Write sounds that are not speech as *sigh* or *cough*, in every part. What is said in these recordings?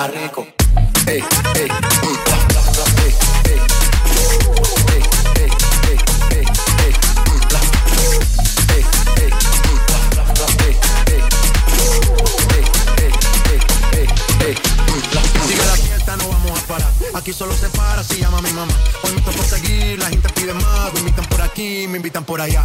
está rico. Ey, ey, Aquí solo se para si llama a mi mamá. Hoy me por seguir, la gente pide más. Me invitan por aquí, me invitan por allá.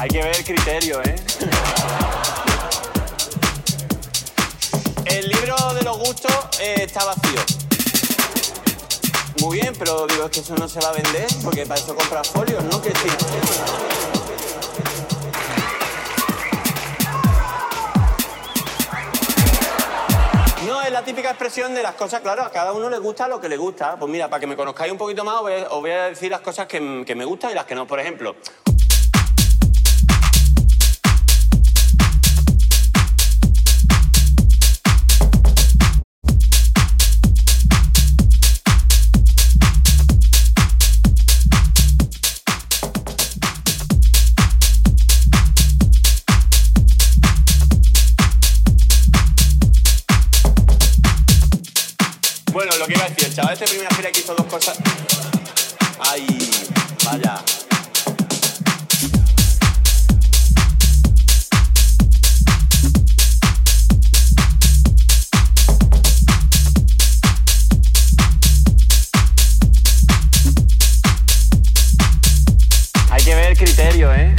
Hay que ver criterio, ¿eh? El libro de los gustos eh, está vacío. Muy bien, pero digo, es que eso no se va a vender, porque para eso compras folios, ¿no? Que sí. No, es la típica expresión de las cosas, claro, a cada uno le gusta lo que le gusta. Pues mira, para que me conozcáis un poquito más, os voy a, decir las cosas que me gustan y las que no. Por ejemplo, iba a decir, el chaval este primera fila que hizo dos cosas. Ay, vaya. Hay que ver criterio, ¿eh?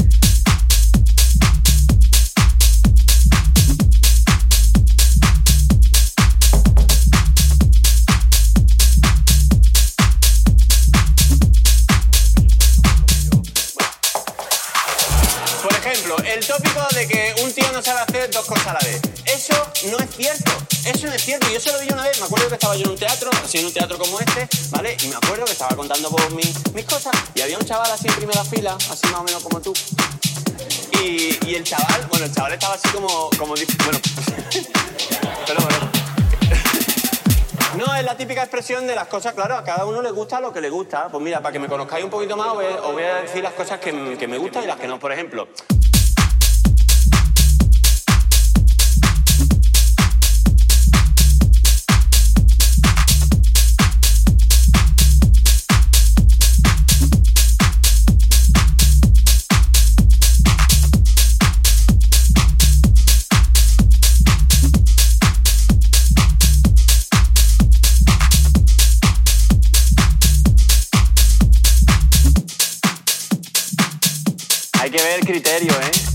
Yo en un teatro, así en un teatro como este, ¿vale? Y me acuerdo que estaba contando por mis, cosas y había un chaval así en primera fila, así más o menos como tú. Y, el chaval, bueno, el chaval estaba así como, bueno, *laughs* pero bueno. No, es la típica expresión de las cosas, claro, a cada uno le gusta lo que le gusta. Pues mira, para que me conozcáis un poquito más, os voy a, decir las cosas que me gustan y las que no. Por ejemplo, hay que ver criterio, ¿eh?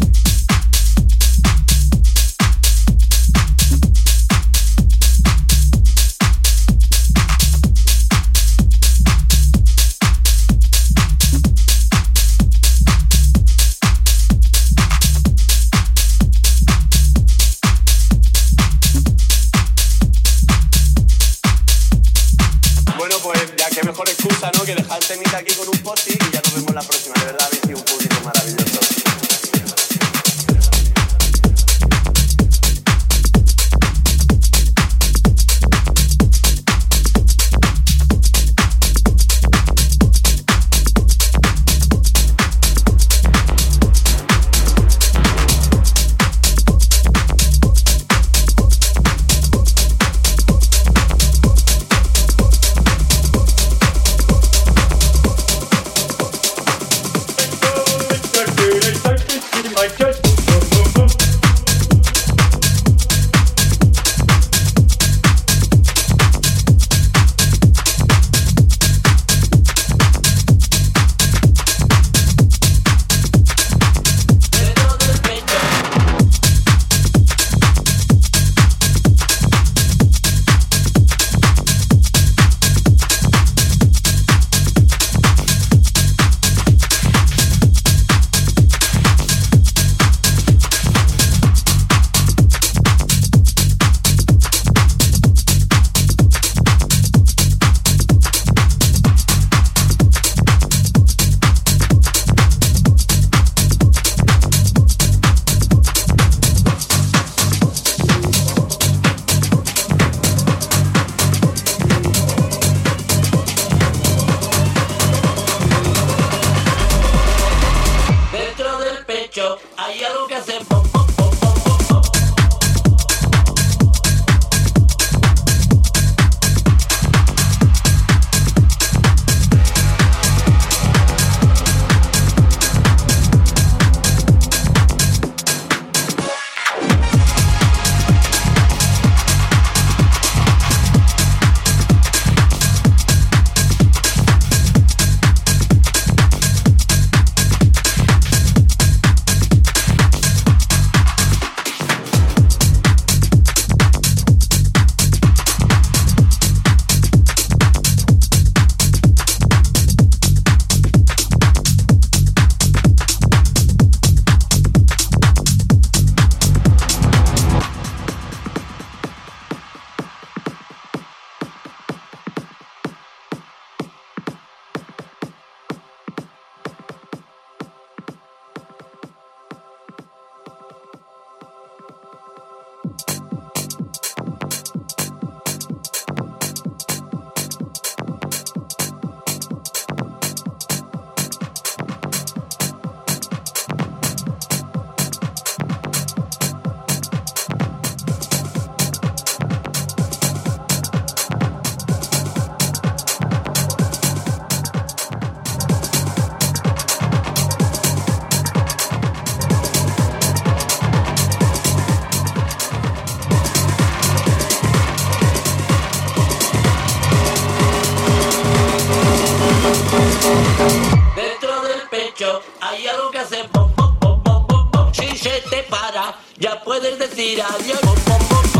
hay algo que hacer, bom, bom, bom, bom, bom, Si se te para, ya puedes decir adiós, bom, bom, bom.